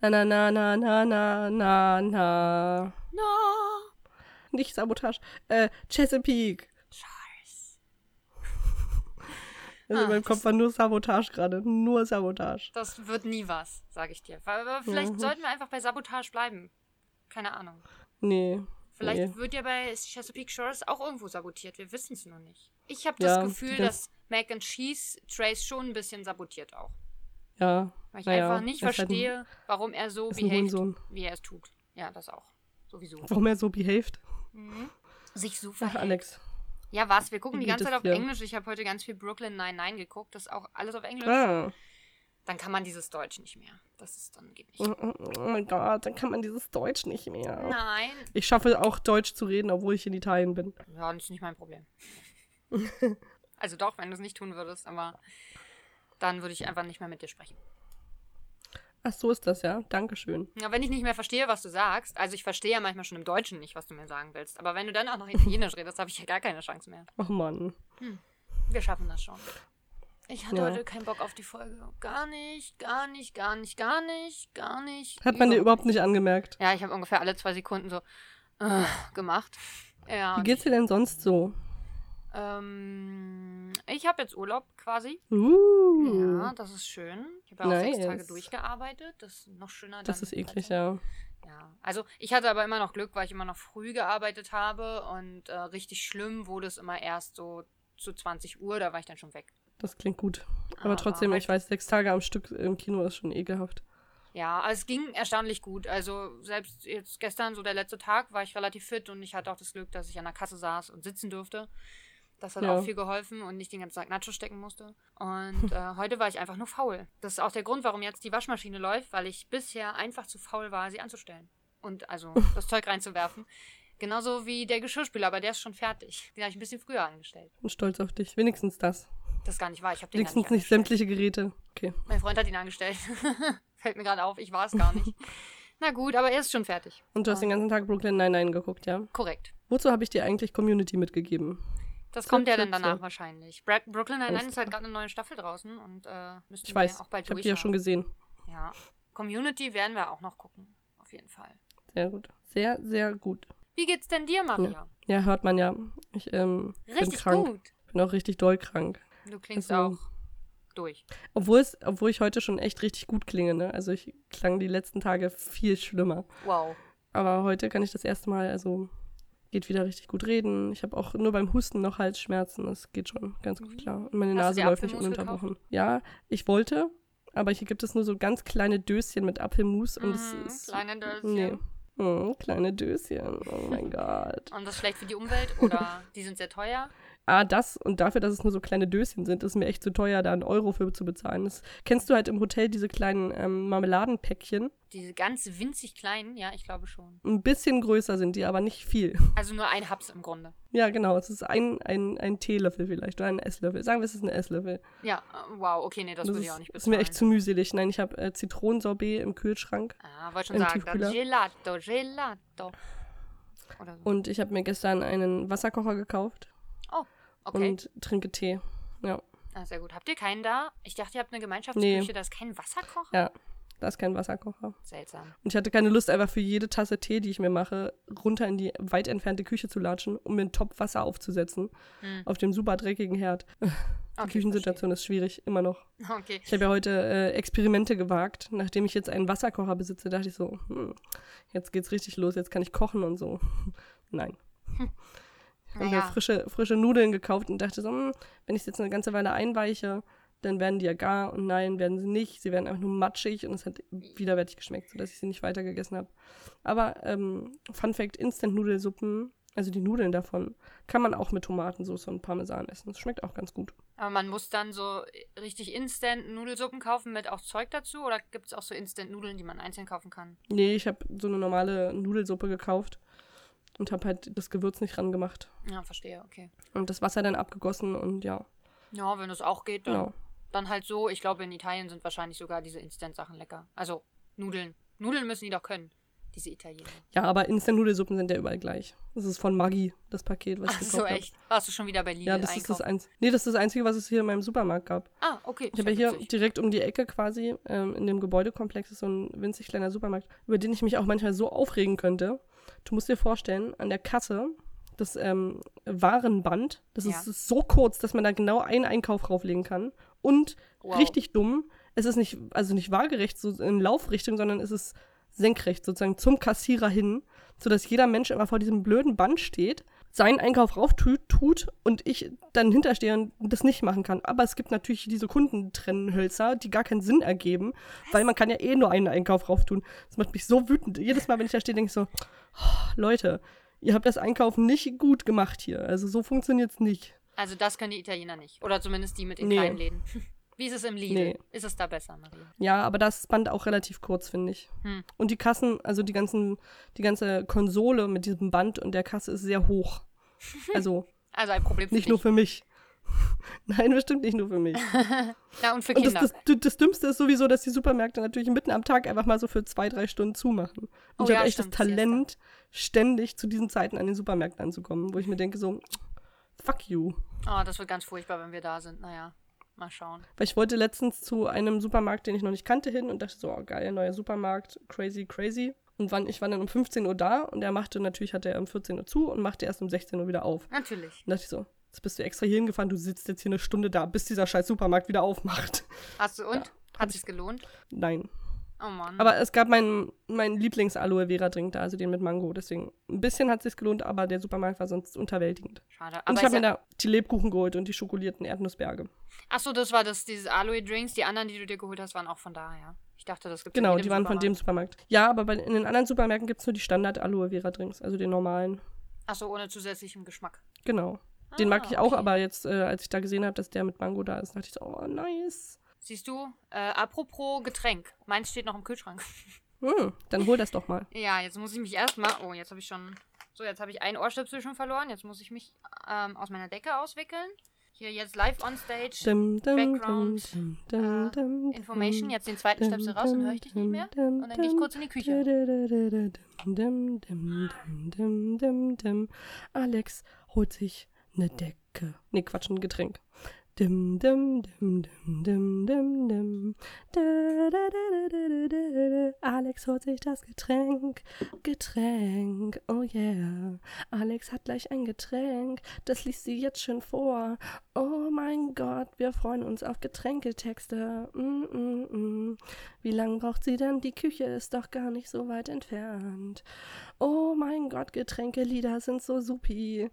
Na, na, na, na, na, na, na, na. No. Nicht Sabotage. Äh, Chesapeake. Scheiße. Also Ah, in meinem Kopf war nur Sabotage gerade. Nur Sabotage. Das wird nie was, sage ich dir. Aber vielleicht Mhm. sollten wir einfach bei Sabotage bleiben. Keine Ahnung. Nee. Vielleicht nee. wird ja bei Chesapeake Shores auch irgendwo sabotiert. Wir wissen es nur nicht. Ich habe Ja, das Gefühl, das- dass Mac and Cheese Trace schon ein bisschen sabotiert auch. Ja. Weil ich Naja, einfach nicht er ist halt ein- verstehe, warum er so behaved, wie er es tut. Ja, das auch. Sowieso. Warum er so behaved? Sich so Ach, verhält. Alex. Ja, was? Wir gucken Wie die ganze Zeit auf dir? Englisch. Ich habe heute ganz viel Brooklyn 99 geguckt. Das ist auch alles auf Englisch. Ah. Dann kann man dieses Deutsch nicht mehr. Das ist dann geht nicht. Oh, oh, oh mein Gott, dann kann man dieses Deutsch nicht mehr. Nein. Ich schaffe auch Deutsch zu reden, obwohl ich in Italien bin. Ja, das ist nicht mein Problem. also doch, wenn du es nicht tun würdest, aber dann würde ich einfach nicht mehr mit dir sprechen. Ach, so ist das, ja. Dankeschön. Ja, wenn ich nicht mehr verstehe, was du sagst, also ich verstehe ja manchmal schon im Deutschen nicht, was du mir sagen willst, aber wenn du dann auch noch Italienisch redest, habe ich ja gar keine Chance mehr. Ach Mann. Wir schaffen das schon. Ich hatte Ja. heute keinen Bock auf die Folge. Gar nicht, gar nicht, gar nicht, gar nicht, gar nicht. Hat man dir überhaupt nicht angemerkt. Ja, ich habe ungefähr alle zwei Sekunden so äh, gemacht. Ja. Wie geht's dir denn sonst so? Ähm, ich habe jetzt Urlaub quasi. Uh, Ja, das ist schön. Ich habe ja auch sechs Nice. Tage durchgearbeitet. Das ist noch schöner. das ist eklig, ja. Ja, also ich hatte aber immer noch Glück, weil ich immer noch früh gearbeitet habe und äh, richtig schlimm wurde es immer erst so zu 20 Uhr, da war ich dann schon weg. Das klingt gut. Aber Aber trotzdem, halt- ich weiß, sechs Tage am Stück im Kino ist schon ekelhaft. Ja, also es ging erstaunlich gut. Also selbst jetzt gestern, so der letzte Tag, war ich relativ fit und ich hatte auch das Glück, dass ich an der Kasse saß und sitzen durfte. Das hat Ja. auch viel geholfen und nicht den ganzen Tag Nacho stecken musste. Und äh, heute war ich einfach nur faul. Das ist auch der Grund, warum jetzt die Waschmaschine läuft, weil ich bisher einfach zu faul war, sie anzustellen. Und also das Zeug reinzuwerfen. Genauso wie der Geschirrspüler, aber der ist schon fertig. Den habe ich ein bisschen früher angestellt. Bin stolz auf dich. Wenigstens das. Das ist gar nicht wahr. Ich habe den Wenigstens nicht nicht sämtliche Geräte. Okay. Mein Freund hat ihn angestellt. Fällt mir gerade auf, ich war es gar nicht. Na gut, aber er ist schon fertig. Und du hast den ganzen Tag Brooklyn Nine-Nine geguckt, ja? Korrekt. Wozu habe ich dir eigentlich Community mitgegeben? Das kommt ja dann danach wahrscheinlich. Bra Brooklyn Nine-Nine ist halt gerade eine neue Staffel draußen und äh, müssten Ich wir weiß, auch bald ich habe die ja schon gesehen. Ja. Community werden wir auch noch gucken. Auf jeden Fall. Sehr gut. Sehr, sehr gut. Wie geht's denn dir, Maria? Ja, hört man ja. Ich ähm, bin Richtig krank. gut. Bin auch richtig doll krank. Du klingst Also- auch durch. Obwohl, es, obwohl ich heute schon echt richtig gut klinge, ne? Also ich klang die letzten Tage viel schlimmer. Wow. Aber heute kann ich das erste Mal, also geht wieder richtig gut reden. Ich habe auch nur beim Husten noch Halsschmerzen. Das geht schon ganz gut klar. Und meine Mhm. Hast Nase läuft nicht ununterbrochen. Ja, ich wollte, aber hier gibt es nur so ganz kleine Döschen mit Apfelmus und es Mhm, ist. kleine Döschen. Nee. Hm, kleine Döschen. Oh mein Gott. Und das ist schlecht für die Umwelt oder die sind sehr teuer? Ah, das und dafür, dass es nur so kleine Döschen sind, ist mir echt zu teuer, da einen Euro für zu bezahlen. Das, kennst du halt im Hotel diese kleinen ähm, Marmeladenpäckchen? Diese ganz winzig kleinen, ja, ich glaube schon. Ein bisschen größer sind die, aber nicht viel. Also nur ein Haps im Grunde. Ja, genau. Es ist ein, ein, ein Teelöffel vielleicht oder ein Esslöffel. Sagen wir, es ist ein Esslöffel. Ja, äh, wow, okay, nee, das, würde ich ist, auch nicht ist bezahlen. mir echt zu mühselig. Nein, ich habe äh, Zitronensorbet im Kühlschrank Ah, wollte schon sagen, Gelato, Gelato. So. und ich habe mir gestern einen Wasserkocher gekauft Oh, okay. und trinke Tee. Ja, ah, sehr gut. Habt ihr keinen da? Ich dachte, ihr habt eine Gemeinschaftsküche, Nee. da ist kein Wasserkocher? ja, da ist kein Wasserkocher. Seltsam. Und ich hatte keine Lust, einfach für jede Tasse Tee, die ich mir mache, runter in die weit entfernte Küche zu latschen, um mir einen Topf Wasser aufzusetzen. Hm. Auf dem super dreckigen Herd. Die Okay, Küchensituation ist schwierig, immer noch. verstehe. Okay. Ich habe ja heute äh, Experimente gewagt. Nachdem ich jetzt einen Wasserkocher besitze, dachte ich so, hm, jetzt geht's richtig los, jetzt kann ich kochen und so. Nein. Ich habe mir Naja. frische, frische Nudeln gekauft und dachte so, hm, wenn ich es jetzt eine ganze Weile einweiche, dann werden die ja gar und nein, werden sie nicht. Sie werden einfach nur matschig und es hat widerwärtig geschmeckt, sodass ich sie nicht weiter gegessen habe. Aber ähm, Fun Fact, Instant-Nudelsuppen, also die Nudeln davon, kann man auch mit Tomatensauce und Parmesan essen. Das schmeckt auch ganz gut. Aber man muss dann so richtig Instant-Nudelsuppen kaufen mit auch Zeug dazu? Oder gibt es auch so Instant-Nudeln, die man einzeln kaufen kann? Nee, ich habe so eine normale Nudelsuppe gekauft und habe halt das Gewürz nicht ran gemacht. Ja, verstehe, okay. Und das Wasser dann abgegossen und ja, Ja, wenn es auch geht, dann, genau. dann halt so. Ich glaube, in Italien sind wahrscheinlich sogar diese Instant-Sachen lecker. Also Nudeln. Nudeln müssen die doch können. diese Italiener. Ja, aber Instant-Nudelsuppen sind ja überall gleich. Das ist von Maggi, das Paket, was ich Ach gekauft so, habe. echt? Warst du schon wieder bei Lidl Ja, das ist das, einkaufen? Einz nee, das ist das Einzige, was es hier in meinem Supermarkt gab. Ah, okay. Ich habe ja hier direkt um die Ecke quasi, ähm, in dem Gebäudekomplex ist so ein winzig kleiner Supermarkt, über den ich mich auch manchmal so aufregen könnte. Du musst dir vorstellen, an der Kasse, das ähm, Warenband, das Ja. ist so kurz, dass man da genau einen Einkauf drauflegen kann. Und Wow. richtig dumm, es ist nicht, also nicht waagerecht so in Laufrichtung, sondern es ist senkrecht sozusagen zum Kassierer hin, sodass jeder Mensch immer vor diesem blöden Band steht, seinen Einkauf rauf tut, und ich dann hinterstehe und das nicht machen kann. Aber es gibt natürlich diese Kundentrennhölzer, die gar keinen Sinn ergeben, weil man kann ja eh nur einen Einkauf rauf tun. Das macht mich so wütend. Jedes Mal, wenn ich da stehe, denke ich so, Leute, ihr habt das Einkaufen nicht gut gemacht hier. Also so funktioniert's nicht. Also das können die Italiener nicht. Oder zumindest die mit den Nee. kleinen Läden. Wie ist es im Lidl? Nee. Ist es da besser, Maria? Ja, aber das Band auch relativ kurz, finde ich. Hm. Und die Kassen, also die ganzen, die ganze Konsole mit diesem Band und der Kasse ist sehr hoch. Also Also ein Problem für nicht nur dich. für mich. Nein, bestimmt nicht nur für mich. Ja, und für Und das, Kinder. das, das Dümmste ist sowieso, dass die Supermärkte natürlich mitten am Tag einfach mal so für zwei, drei Stunden zumachen. Und Oh ich ja, habe echt stimmt, das Talent, ständig zu diesen Zeiten an den Supermärkten anzukommen, wo ich mir denke so, fuck you. oh, das wird ganz furchtbar, wenn wir da sind. Naja, mal schauen. Weil ich wollte letztens zu einem Supermarkt, den ich noch nicht kannte, hin und dachte so, oh, geil, neuer Supermarkt, crazy, crazy. Und wann, ich war dann um 15 Uhr da und er machte natürlich, hatte er um 14 Uhr zu und machte erst um 16 Uhr wieder auf. Natürlich. Und dachte ich so, jetzt bist du extra hier hingefahren, du sitzt jetzt hier eine Stunde da, bis dieser scheiß Supermarkt wieder aufmacht. Hast du und? Hat sich's gelohnt? Nein. Oh Mann. Aber es gab meinen mein Lieblings-Aloe Vera Drink da, also den mit Mango. Deswegen ein bisschen hat es sich gelohnt, aber der Supermarkt war sonst unterwältigend. Schade. Und Aber ich habe mir ja, da die Lebkuchen geholt und die schokolierten Erdnussberge. Achso, das war das, dieses Aloe Drinks. Die anderen, die du dir geholt hast, waren auch von da, ja. Ich dachte, das gibt Genau, die waren von dem Supermarkt. Ja, aber bei, in den anderen Supermärkten gibt es nur die Standard-Aloe Vera Drinks, also den normalen. Achso, ohne zusätzlichem Geschmack. Genau. Den mag Ah, ich auch, okay. aber jetzt, äh, als ich da gesehen habe, dass der mit Mango da ist, dachte ich so, oh, nice. Siehst du, äh, apropos Getränk. Meins steht noch im Kühlschrank. Hm, dann hol das doch mal. Ja, jetzt muss ich mich erstmal. Oh, jetzt habe ich schon. So, jetzt habe ich einen Ohrstöpsel schon verloren. Jetzt muss ich mich ähm, aus meiner Decke auswickeln. Hier jetzt live on stage. Dim, dim, Background, dim, äh, Information. Jetzt den zweiten Stöpsel raus, dann höre ich dich nicht mehr. Und dann gehe ich kurz in die Küche. Alex holt sich eine Decke. Nee, Quatsch, ein Getränk. Dim, dim, dim, dim, dim, dim, dim. Da, da, da. Alex holt sich das Getränk. Getränk, oh yeah. Alex hat gleich ein Getränk. Das liest sie jetzt schon vor. Oh mein Gott, wir freuen uns auf Getränketexte. Mm, mm, mm. Wie lange braucht sie denn? Die Küche ist doch gar nicht so weit entfernt. Oh mein Gott, Getränkelieder sind so supi.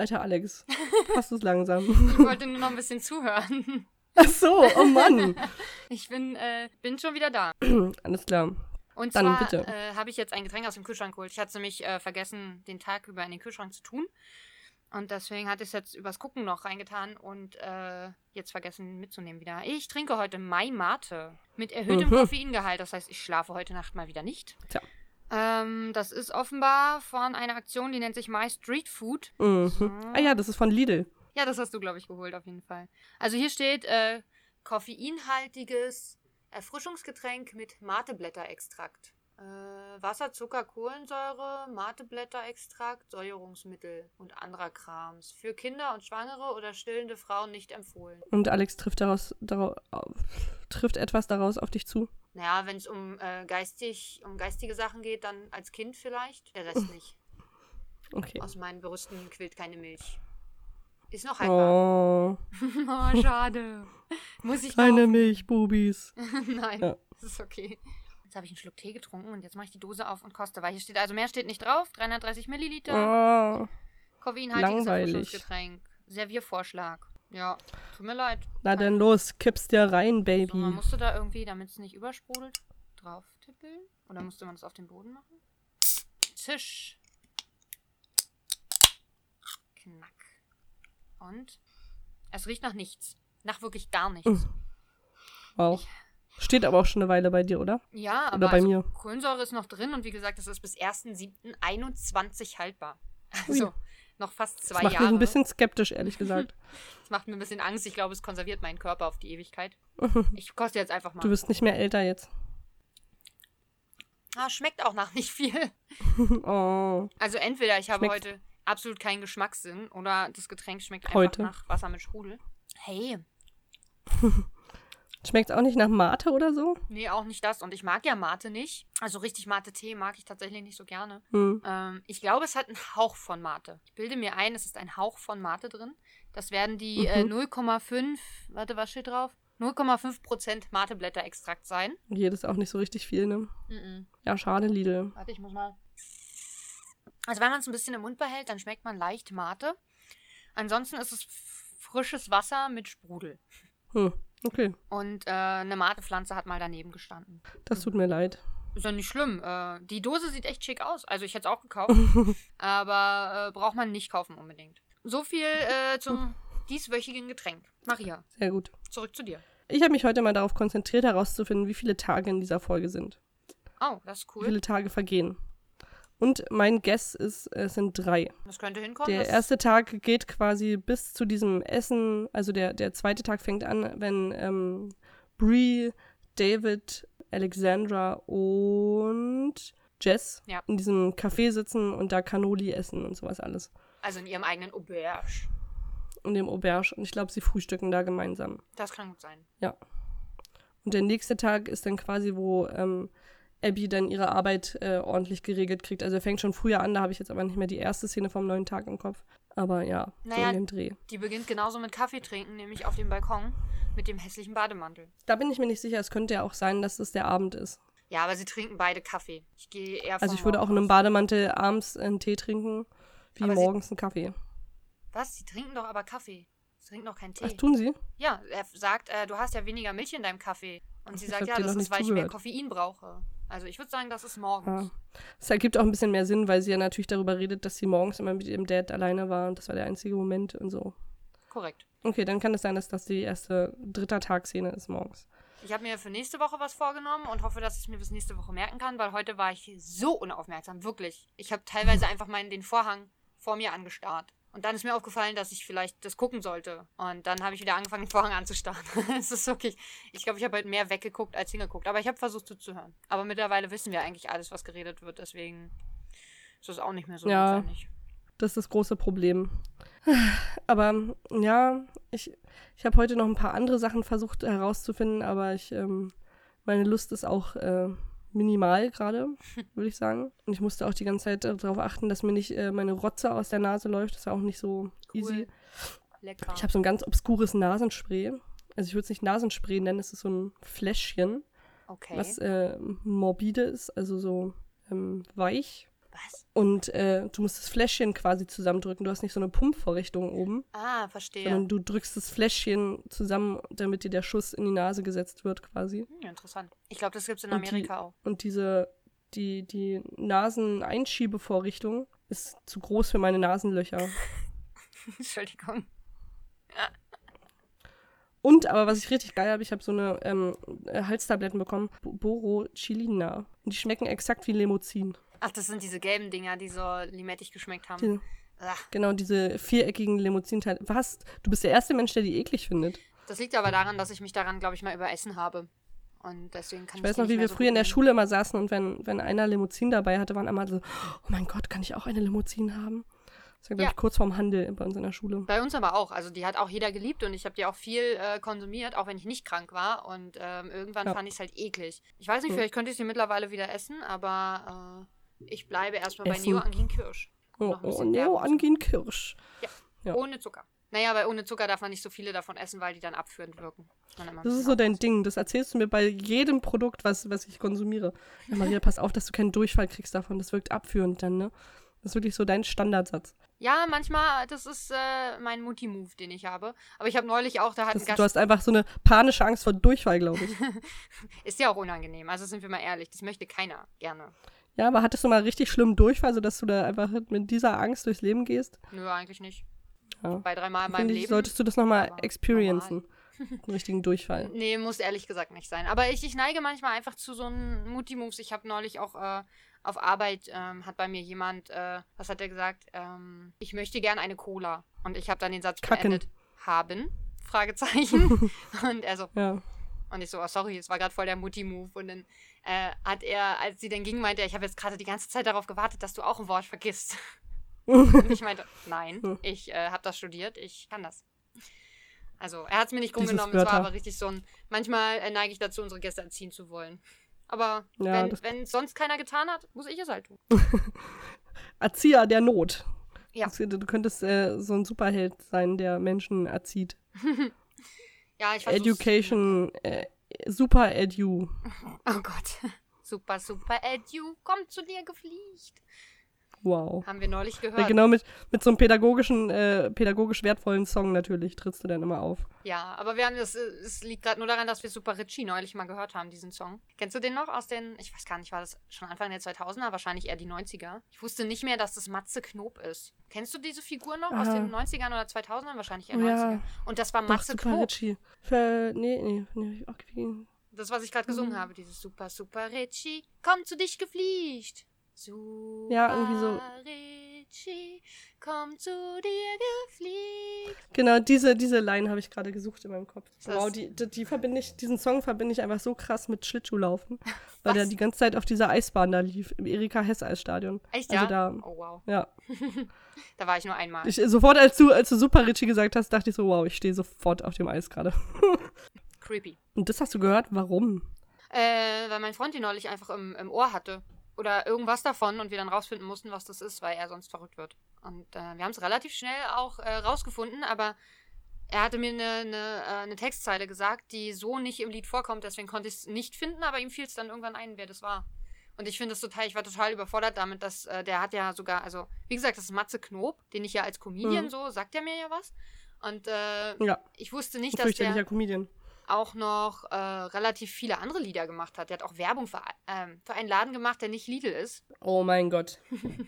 Alter Alex, du es langsam? Ich wollte nur noch ein bisschen zuhören. Ach so, oh Mann. Ich bin, äh, bin schon wieder da. Alles klar. Und Dann zwar bitte. Äh, habe ich jetzt ein Getränk aus dem Kühlschrank geholt. Ich hatte es nämlich äh, vergessen, den Tag über in den Kühlschrank zu tun. Und deswegen hatte ich es jetzt übers Gucken noch reingetan und äh, jetzt vergessen mitzunehmen wieder. Ich trinke heute Mai Mate mit erhöhtem Mhm. Koffeingehalt. Das heißt, ich schlafe heute Nacht mal wieder nicht. Tja. Ähm, das ist offenbar von einer Aktion, die nennt sich My Street Food. Mhm. Ah ja, das ist von Lidl. Ja, das hast du, glaube ich, geholt, auf jeden Fall. Also hier steht äh, koffeinhaltiges Erfrischungsgetränk mit Mateblätterextrakt. Äh, Wasser, Zucker, Kohlensäure, Mateblätterextrakt, Säuerungsmittel und anderer Krams. Für Kinder und Schwangere oder stillende Frauen nicht empfohlen. Und Alex trifft, daraus, darauf, trifft etwas daraus auf dich zu. Naja, wenn es um, äh, geistig, um geistige Sachen geht, dann als Kind vielleicht. Der Rest nicht. Okay. Aus meinen Brüsten quillt keine Milch. Ist noch haltbar. Oh, Oh, schade. Muss ich keine kaufen. Milchbubis. Nein, Ja. das ist okay. Jetzt habe ich einen Schluck Tee getrunken und jetzt mache ich die Dose auf und koste, weil hier steht, also mehr steht nicht drauf. 330 Milliliter, Oh, koffeinhaltiges langweilig. Erfrischungsgetränk. Serviervorschlag. Ja, tut mir leid. na dann los, kipp's dir rein, So, man Baby. musste da irgendwie, damit es nicht übersprudelt, drauf tippeln. Oder musste man das auf den Boden machen? Tisch. Knack. Und? Es riecht nach nichts. Nach wirklich gar nichts. Wow. Steht aber auch schon eine Weile bei dir, oder? Ja, aber Oder bei also mir. Kohlensäure ist noch drin und wie gesagt, das ist bis 1.7.21 haltbar. Also noch fast zwei Das macht Jahre. mich ein bisschen skeptisch, ehrlich gesagt. das macht mir ein bisschen Angst. Ich glaube, es konserviert meinen Körper auf die Ewigkeit. Ich koste jetzt einfach mal. Du wirst nicht mehr älter jetzt. ha, schmeckt auch nach nicht viel. oh. Also entweder ich habe Schmeckt- heute absolut keinen Geschmackssinn oder das Getränk schmeckt einfach Heute. nach Wasser mit Sprudel. Hey, Schmeckt auch nicht nach Mate oder so? nee, auch nicht das. Und ich mag ja Mate nicht. Also richtig Mate-Tee mag ich tatsächlich nicht so gerne. Hm. Ähm, ich glaube, es hat einen Hauch von Mate. Ich bilde mir ein, es ist ein Hauch von Mate drin. Das werden die äh, Mhm. 0,5, warte, was steht drauf? 0,5% Mateblätterextrakt sein. Jedes auch nicht so richtig viel, ne? Mhm. Ja, schade, Lidl. Warte, ich muss mal. Also, wenn man es ein bisschen im Mund behält, dann schmeckt man leicht Mate. Ansonsten ist es frisches Wasser mit Sprudel. Hm. Okay, Und äh, eine Matepflanze hat mal daneben gestanden. das tut mir leid. Ist ja nicht schlimm. Äh, die Dose sieht echt schick aus. Also, ich hätte es auch gekauft. aber äh, braucht man nicht kaufen unbedingt. So viel äh, zum dieswöchigen Getränk. Maria, Sehr gut. zurück zu dir. Ich habe mich heute mal darauf konzentriert, herauszufinden, wie viele Tage in dieser Folge sind. Oh, das ist Wie cool. viele Tage vergehen. Und mein Guess ist, es sind drei. Das könnte hinkommen. Der erste Tag geht quasi bis zu diesem Essen, also der, der zweite Tag fängt an, wenn ähm, Brie, David, Alexandra und Jess Ja. in diesem Café sitzen und da Cannoli essen und sowas alles. Also in ihrem eigenen Auberge. In dem Auberge. Und ich glaube, sie frühstücken da gemeinsam. Das kann gut sein. Und der nächste Tag ist dann quasi, wo ähm, Abby dann ihre Arbeit äh, ordentlich geregelt kriegt. Also er fängt schon früher an, da habe ich jetzt aber nicht mehr die erste Szene vom neuen Tag im Kopf. Aber ja, so Naja, in dem Dreh. Die beginnt genauso mit Kaffee trinken, nämlich auf dem Balkon mit dem hässlichen Bademantel. Da bin ich mir nicht sicher. Es könnte ja auch sein, dass es der Abend ist. Ja, aber sie trinken beide Kaffee. Ich gehe eher Also vom ich würde auch in einem. Bademantel abends einen Tee trinken, wie Aber sie- morgens einen Kaffee. Was? Sie trinken doch aber Kaffee. Sie trinken doch keinen Tee. Ach, tun sie? ja, er sagt, äh, du hast ja weniger Milch in deinem Kaffee. Und sie Ich sagt, ja, das ist, weil ich mehr zugehört. Koffein brauche. Also ich würde sagen, das ist Ja. morgens. Es ergibt auch ein bisschen mehr Sinn, weil sie ja natürlich darüber redet, dass sie morgens immer mit ihrem Dad alleine war und das war der einzige Moment und so. Korrekt. Okay, dann kann es sein, dass das die erste dritter Tagszene ist morgens. Ich habe mir für nächste Woche was vorgenommen und hoffe, dass ich mir bis nächste Woche merken kann, weil heute war ich so unaufmerksam, wirklich. Ich habe teilweise einfach meinen den Vorhang vor mir angestarrt. Und dann ist mir aufgefallen, dass ich vielleicht das gucken sollte. Und dann habe ich wieder angefangen, den Vorhang anzustarren. es ist wirklich. Ich glaube, ich habe heute mehr weggeguckt als hingeguckt. Aber ich habe versucht zuzuhören. Aber mittlerweile wissen wir eigentlich alles, was geredet wird. Deswegen ist das auch nicht mehr so Ja. notwendig. Das ist das große Problem. Aber ja, ich, ich habe heute noch ein paar andere Sachen versucht herauszufinden, aber ich, ähm, meine Lust ist auch äh, minimal gerade, würde ich sagen. Und ich musste auch die ganze Zeit darauf achten, dass mir nicht äh, meine Rotze aus der Nase läuft. Das ist auch nicht so easy. Lecker. Ich habe so ein ganz obskures Nasenspray. Also ich würde es nicht Nasenspray nennen, es ist so ein Fläschchen, okay. was äh, morbide ist, also so ähm, weich. Was? Und äh, du musst das Fläschchen quasi zusammendrücken. Du hast nicht so eine Pumpvorrichtung oben, Ah, verstehe. sondern du drückst das Fläschchen zusammen, damit dir der Schuss in die Nase gesetzt wird quasi. Hm, interessant. Ich glaube, das gibt es in Und die- Amerika auch. Und diese, die, die Naseneinschiebevorrichtung ist zu groß für meine Nasenlöcher. Entschuldigung. Und aber was ich richtig geil habe, ich habe so eine ähm, äh, Halstabletten bekommen, Bo- Borochilina. Und die schmecken exakt wie Limousin. Ach, das sind diese gelben Dinger, die so limettig geschmeckt haben. Die, Ach, genau, diese viereckigen Limousinteile. Was? Du bist der erste Mensch, der die eklig findet. das liegt aber daran, dass ich mich daran, glaube ich, mal überessen habe. Und deswegen kann Ich weiß noch, wie wir so früher in der. Schule immer saßen und wenn, wenn einer Limousin dabei hatte, waren immer so, oh mein Gott, kann ich auch eine Limousin haben? Das war, glaube Ja. ich, kurz vorm Handel bei uns in der Schule. Bei uns aber auch. Also die hat auch jeder geliebt und ich habe die auch viel äh, konsumiert, auch wenn ich nicht krank war. Und ähm, irgendwann Ja. fand ich es halt eklig. Ich weiß nicht, Ja. vielleicht könnte ich sie mittlerweile wieder essen, aber äh, ich bleibe erstmal bei. Neo Angin Kirsch. Oh, oh Neo. Angin Kirsch. Ja. Ohne Zucker. Naja, weil ohne Zucker darf man nicht so viele davon essen, weil die dann abführend wirken. Das ist so dein. Ding. Das erzählst du mir bei jedem Produkt, was, was ich konsumiere. Ja, Maria, pass auf, dass du keinen Durchfall kriegst davon. Das wirkt abführend dann, ne? Das ist wirklich so dein Standardsatz. Ja, manchmal, das ist äh, mein Mutti-Move, den ich habe. Aber ich habe neulich auch, da hat Das, ein du Gast. hast einfach so eine panische Angst vor Durchfall, glaube ich. Ist ja auch unangenehm. Also sind wir mal ehrlich, das möchte keiner gerne. Ja, aber hattest du mal richtig schlimmen Durchfall, sodass du da einfach mit dieser Angst durchs Leben gehst? Nö, eigentlich nicht. Ja. Bei dreimal in meinem Leben. solltest du das nochmal experiencen. Einen richtigen Durchfall. Nee, muss ehrlich gesagt nicht sein. Aber ich, ich neige manchmal einfach zu so einen Mutti-Moves. Ich habe neulich auch äh, auf Arbeit, ähm, hat bei mir jemand, äh, was hat er gesagt? Ähm, ich möchte gern eine Cola. Und ich habe dann den Satz Kacken. beendet. Haben? Fragezeichen. und er so, Ja. und ich so, oh, sorry, es war gerade voll der Mutti-Move. Und dann äh, hat er, als sie dann ging, meinte er, ich habe jetzt gerade die ganze Zeit darauf gewartet, dass du auch ein Wort vergisst. Und ich meinte, nein, ich äh, habe das studiert, ich kann das. Also, er hat es mir nicht krumm genommen, es war aber richtig so ein. Manchmal äh, neige ich dazu, unsere Gäste erziehen zu wollen. Aber Ja, wenn, wenn sonst keiner getan hat, muss ich es halt tun. Erzieher der Not. Ja. Du könntest äh, so ein Superheld sein, der Menschen erzieht. Ja, ich versuch's. Education, äh, Super Edu. Oh Gott. Super, super, Edu, kommt zu dir gefliegt. Wow. Haben wir neulich Ja, gehört. genau mit, mit so einem pädagogischen, äh, pädagogisch wertvollen Song natürlich trittst du dann immer auf. Ja, aber wir haben das, äh, es liegt gerade nur daran, dass wir Super Richie neulich mal gehört haben, diesen Song. Kennst du den noch aus den, ich weiß gar nicht, war das schon Anfang der 2000er, wahrscheinlich eher die 90er? Ich wusste nicht mehr, dass das Matze Knob ist. Kennst du diese Figur noch aus Ah. den 90ern oder 2000ern? Wahrscheinlich eher Oh 90er. ja. Und das war Doch, Matze Super Knob. Richie. Für, nee, nee, nee, okay. Das, was ich gerade gesungen Mhm. habe, dieses Super, Super Richie, komm zu dich gefliegt. Super Ja, irgendwie so. Richie, komm zu dir gefliegt. Genau, diese, diese Line habe ich gerade gesucht in meinem Kopf. Das- Wow, die, die, die verbinde ich, diesen Song verbinde ich einfach so krass mit Schlittschuhlaufen. Weil der die ganze Zeit auf dieser Eisbahn da lief, im Erika Hess Eisstadion. Echt, Also ja? da- oh, wow. Ja. Da war ich nur einmal. Ich, sofort, als du, als du Super Richie gesagt hast, dachte ich so, wow, ich stehe sofort auf dem Eis gerade. Creepy. Und das hast du gehört? Warum? Äh, weil mein Freund die neulich einfach im, im Ohr hatte. Oder irgendwas davon und wir dann rausfinden mussten, was das ist, weil er sonst verrückt wird. Und äh, wir haben es relativ schnell auch äh, rausgefunden, aber er hatte mir eine, eine, äh, eine Textzeile gesagt, die so nicht im Lied vorkommt, deswegen konnte ich es nicht finden, aber ihm fiel es dann irgendwann ein, wer das war. Und ich finde es total, ich war total überfordert damit, dass äh, der hat ja sogar, also wie gesagt, das ist Matze Knob, den ich ja als Comedian Mhm. so, sagt er mir ja was. Und äh, Ja, ich wusste nicht, dass der fürchterlicher Comedian. Auch noch äh, relativ viele andere Lieder gemacht hat. Der hat auch Werbung für, ähm, für einen Laden gemacht, der nicht Lidl ist. Oh mein Gott.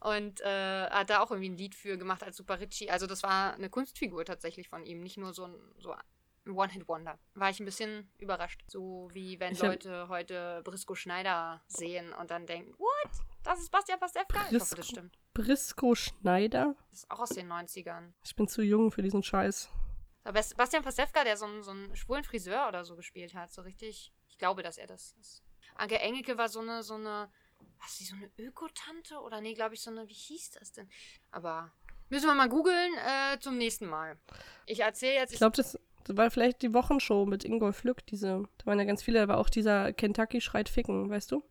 Und äh, hat da auch irgendwie ein Lied für gemacht als Super Richie. Also das war eine Kunstfigur tatsächlich von ihm, nicht nur so ein, so ein One-Hit-Wonder. War ich ein bisschen überrascht. So wie wenn hab- Leute heute Brisco Schneider sehen und dann denken, what? Das ist Bastian Pastewka? Ich hoffe, das Brisco- stimmt. Brisco Schneider? Das ist auch aus den 90ern. Ich bin zu jung für diesen Scheiß. Aber Bas- Bastian Pastewka, der so einen, so einen schwulen Friseur oder so gespielt hat, so richtig. Ich glaube, dass er das ist. Anke Engelke war so eine, so eine, was sie so eine Ökotante oder nee, glaube ich so eine, wie hieß das denn? Aber müssen wir mal googeln äh, zum nächsten Mal. Ich erzähle jetzt. Ich glaube, das, war vielleicht die Wochenshow mit Ingolf Lück. Diese, da waren ja ganz viele, da war auch dieser Kentucky schreit ficken, weißt du?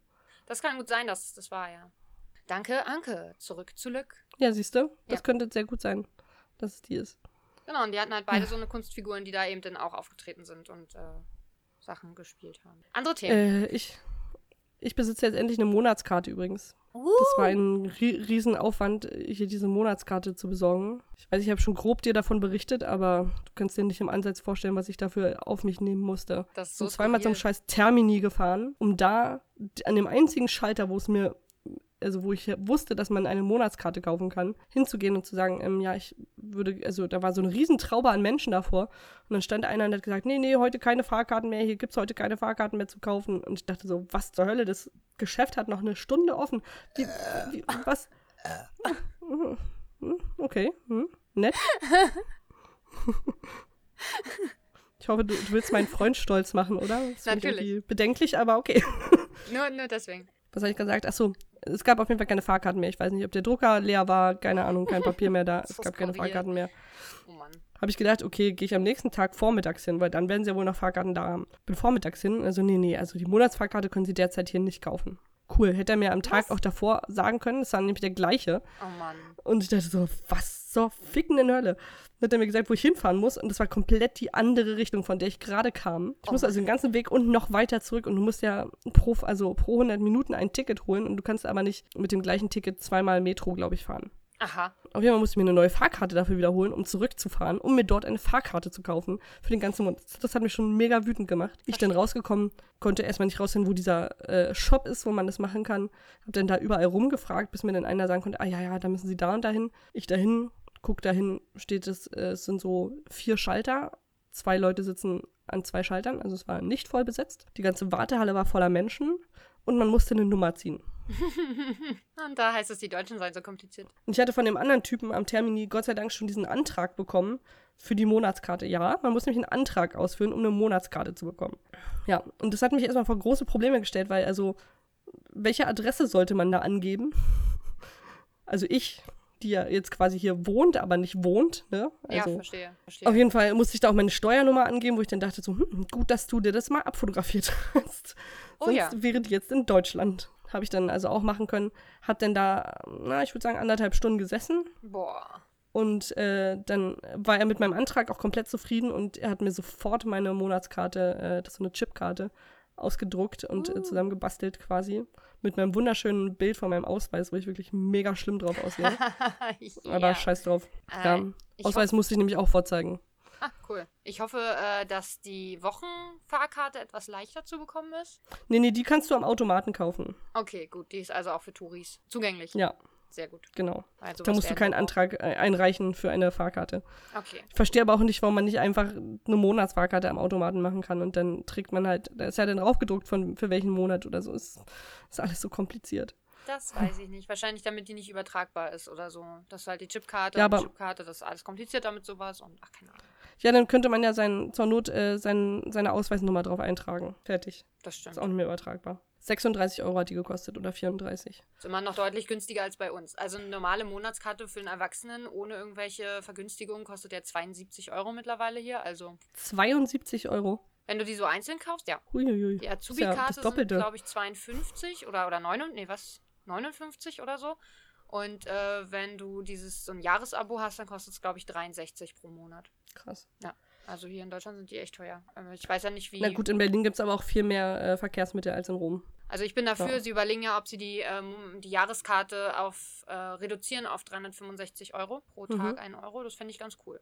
das kann gut sein, dass das war, ja. Danke, Anke. Zurück zu Lück. Ja, siehst du? Das Ja. könnte sehr gut sein, dass es die ist. Genau, und die hatten halt beide so eine Kunstfiguren, die da eben dann auch aufgetreten sind und äh, Sachen gespielt haben. Andere Themen. Äh, ich, ich besitze jetzt endlich eine Monatskarte übrigens. Uh, Das war ein ri Riesenaufwand, hier diese Monatskarte zu besorgen. Ich weiß, ich habe schon grob dir davon berichtet, aber du kannst dir nicht im Ansatz vorstellen, was ich dafür auf mich nehmen musste. das ist Ich bin so zweimal zum scheiß Termini gefahren, um da an dem einzigen Schalter, wo es mir, also wo ich wusste, dass man eine Monatskarte kaufen kann, hinzugehen und zu sagen, ähm, ja, ich würde, also da war so eine Riesentraube an Menschen davor. Und dann stand einer und hat gesagt, nee, nee, heute keine Fahrkarten mehr, hier gibt es heute keine Fahrkarten mehr zu kaufen. Und ich dachte so, was zur Hölle, das Geschäft hat noch eine Stunde offen. Wie, wie, was? Okay, hm, nett. Ich hoffe, du, du willst meinen Freund stolz machen, oder? Das Natürlich. bedenklich, aber okay. Nur, nur deswegen. Was habe ich gesagt? Achso, es gab auf jeden Fall keine Fahrkarten mehr. Ich weiß nicht, ob der Drucker leer war, keine Ahnung, kein Papier mehr da. Es So gab keine. Fahrkarten mehr. Oh Mann. Habe ich gedacht, okay, gehe ich am nächsten Tag vormittags hin, weil dann werden sie ja wohl noch Fahrkarten da haben. Bin vormittags hin, also nee, nee, also die Monatsfahrkarte können sie derzeit hier nicht kaufen. Cool, hätte er mir am Tag Was? auch davor sagen können, das war nämlich der gleiche. Oh Mann. Und ich dachte so, was zur fickenden Hölle? Dann hat er mir gesagt, wo ich hinfahren muss. Und das war komplett die andere Richtung, von der ich gerade kam. Ich Oh musste also den ganzen Weg und noch weiter zurück. Und du musst ja pro, also pro 100 Minuten ein Ticket holen. Und du kannst aber nicht mit dem gleichen Ticket zweimal Metro, glaube ich, fahren. Aha. Auf jeden Fall musste ich mir eine neue Fahrkarte dafür wiederholen, um zurückzufahren, um mir dort eine Fahrkarte zu kaufen für den ganzen Monat. Das hat mich schon mega wütend gemacht. Ich dann rausgekommen, konnte erstmal nicht rausfinden, wo dieser äh, Shop ist, wo man das machen kann. Hab dann da überall rumgefragt, bis mir dann einer sagen konnte, ah ja, ja, da müssen Sie da und dahin. Ich dahin, guck dahin, steht es, äh, es sind so vier Schalter. Zwei Leute sitzen an zwei Schaltern, also es war nicht voll besetzt. Die ganze Wartehalle war voller Menschen und man musste eine Nummer ziehen. Und da heißt es, die Deutschen seien so kompliziert. Und ich hatte von dem anderen Typen am Termini Gott sei Dank schon diesen Antrag bekommen für die Monatskarte. Ja, man muss nämlich einen Antrag ausführen, um eine Monatskarte zu bekommen. Ja, und das hat mich erstmal vor große Probleme gestellt, weil also, welche Adresse sollte man da angeben? Also ich, die ja jetzt quasi hier wohnt, aber nicht wohnt, ne? Also, ja, verstehe. verstehe. Auf jeden Fall musste ich da auch meine Steuernummer angeben, wo ich dann dachte so, hm, gut, dass du dir das mal abfotografiert hast. Oh Sonst ja. wäre die jetzt in Deutschland. Habe ich dann also auch machen können. Hab dann da, na, ich würde sagen, anderthalb Stunden gesessen. Boah. Und äh, dann war er mit meinem Antrag auch komplett zufrieden und er hat mir sofort meine Monatskarte, äh, das ist so eine Chipkarte, ausgedruckt und Uh. äh, zusammengebastelt quasi. Mit meinem wunderschönen Bild von meinem Ausweis, wo ich wirklich mega schlimm drauf aussehe. Aber ja. scheiß drauf. Äh, ja, ich Ausweis musste ich nämlich auch vorzeigen. Ah, cool. Ich hoffe, äh, dass die Wochenfahrkarte etwas leichter zu bekommen ist. Nee, nee, die kannst du am Automaten kaufen. Okay, gut. Die ist also auch für Touris zugänglich. Ja, Sehr gut. genau. Also Da musst du keinen Antrag äh, einreichen für eine Fahrkarte. Okay. Ich verstehe aber auch nicht, warum man nicht einfach eine Monatsfahrkarte am Automaten machen kann und dann trägt man halt, da ist ja dann draufgedruckt von für welchen Monat oder so. Ist, ist alles so kompliziert. Das weiß ich nicht. Wahrscheinlich, damit die nicht übertragbar ist oder so. Das ist halt die Chipkarte, Ja, und die aber- Chipkarte, das ist alles komplizierter mit sowas und ach, keine Ahnung. Ja, dann könnte man ja sein, zur Not äh, sein, seine Ausweisnummer drauf eintragen. Fertig. Das stimmt. Ist auch nicht mehr übertragbar. 36 Euro hat die gekostet oder 34. Ist immer noch deutlich günstiger als bei uns. Also eine normale Monatskarte für einen Erwachsenen ohne irgendwelche Vergünstigungen kostet ja 72 Euro mittlerweile hier. Also 72 Euro. wenn du die so einzeln kaufst, ja. Huiuiui. Die ja Azubi-Karte das sind, glaube ich, 52 oder, oder 9, nee, was? 59 oder so. Und äh, wenn du dieses so ein Jahresabo hast, dann kostet es, glaube ich, 63 pro Monat. Krass. Also hier in Deutschland sind die echt teuer. Aber Ich weiß ja nicht, wie. Na gut, in Berlin gibt es aber auch viel mehr äh, Verkehrsmittel als in Rom. Also ich bin dafür, Ja. sie überlegen ja, ob sie die, ähm, die Jahreskarte auf äh, reduzieren auf 365 Euro pro Mhm. Tag 1 Euro. Das fände ich ganz cool.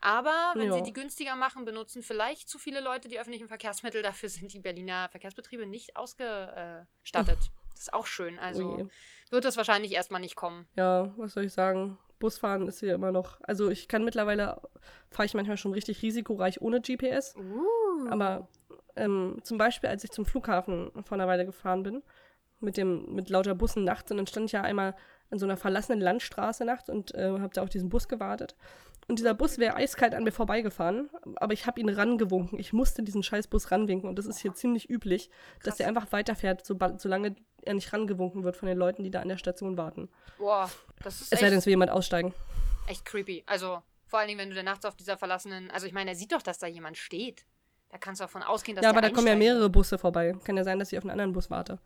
Aber wenn Ja. sie die günstiger machen, benutzen vielleicht zu viele Leute die öffentlichen Verkehrsmittel. Dafür sind die Berliner Verkehrsbetriebe nicht ausgestattet. Das ist auch schön. Also Ui. wird das wahrscheinlich erstmal nicht kommen. Ja, was soll ich sagen? Busfahren ist hier immer noch. Also ich kann mittlerweile, fahre ich manchmal schon richtig risikoreich ohne GPS. Uh. Aber ähm, zum Beispiel, als ich zum Flughafen vor einer Weile gefahren bin, mit, dem, mit lauter Bussen nachts, und dann stand ich ja einmal an so einer verlassenen Landstraße nachts und äh, habe da auf diesen Bus gewartet. Und dieser Bus wäre eiskalt an mir vorbeigefahren, aber ich habe ihn rangewunken. Ich musste diesen Scheißbus ranwinken und das ist hier ziemlich üblich, dass Krass. der einfach weiterfährt, sobald, solange er nicht rangewunken wird von den Leuten, die da an der Station warten. Boah, das ist Es sei denn, es will jemand aussteigen. echt creepy. Also vor allen Dingen, wenn du dann nachts auf dieser verlassenen. Also ich meine, er sieht doch, dass da jemand steht. Da kannst du davon ausgehen, dass ja, aber da kommen ja mehrere Busse vorbei. Kann ja sein, dass ich auf einen anderen Bus warte.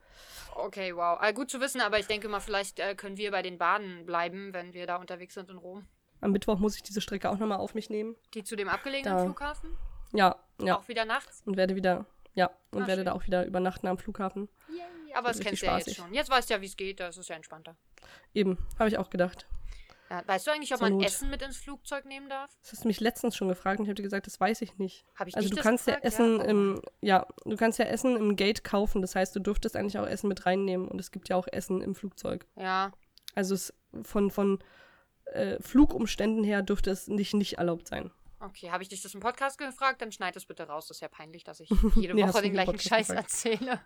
Okay, wow. Ah, gut zu wissen, aber ich denke mal, vielleicht äh, können wir bei den Bahnen bleiben, wenn wir da unterwegs sind in Rom. Am Mittwoch muss ich diese Strecke auch nochmal auf mich nehmen. Die zu dem abgelegenen Da. Flughafen? Ja, ja. Auch wieder nachts? Und werde wieder, ja, und Ah, werde schön. da auch wieder übernachten am Flughafen. Yay. Aber das kennst du ja jetzt schon. Jetzt weißt du ja, wie es geht, das ist ja entspannter. Eben, habe ich auch gedacht. Ja, weißt du eigentlich, ob man Not. Essen mit ins Flugzeug nehmen darf? Das hast du mich letztens schon gefragt und ich habe dir gesagt, das weiß ich nicht. Habe ich Also dich du das kannst gefragt? ja Essen oh. im, ja, du kannst ja Essen im Gate kaufen. Das heißt, du dürftest eigentlich auch Essen mit reinnehmen und es gibt ja auch Essen im Flugzeug. Ja, Also es von, von äh, Flugumständen her dürfte es nicht, nicht erlaubt sein. okay. Habe ich dich das im Podcast gefragt? Dann schneid es bitte raus. Das ist ja peinlich, dass ich jede Woche den nicht gleichen Podcast Scheiß gefragt. erzähle.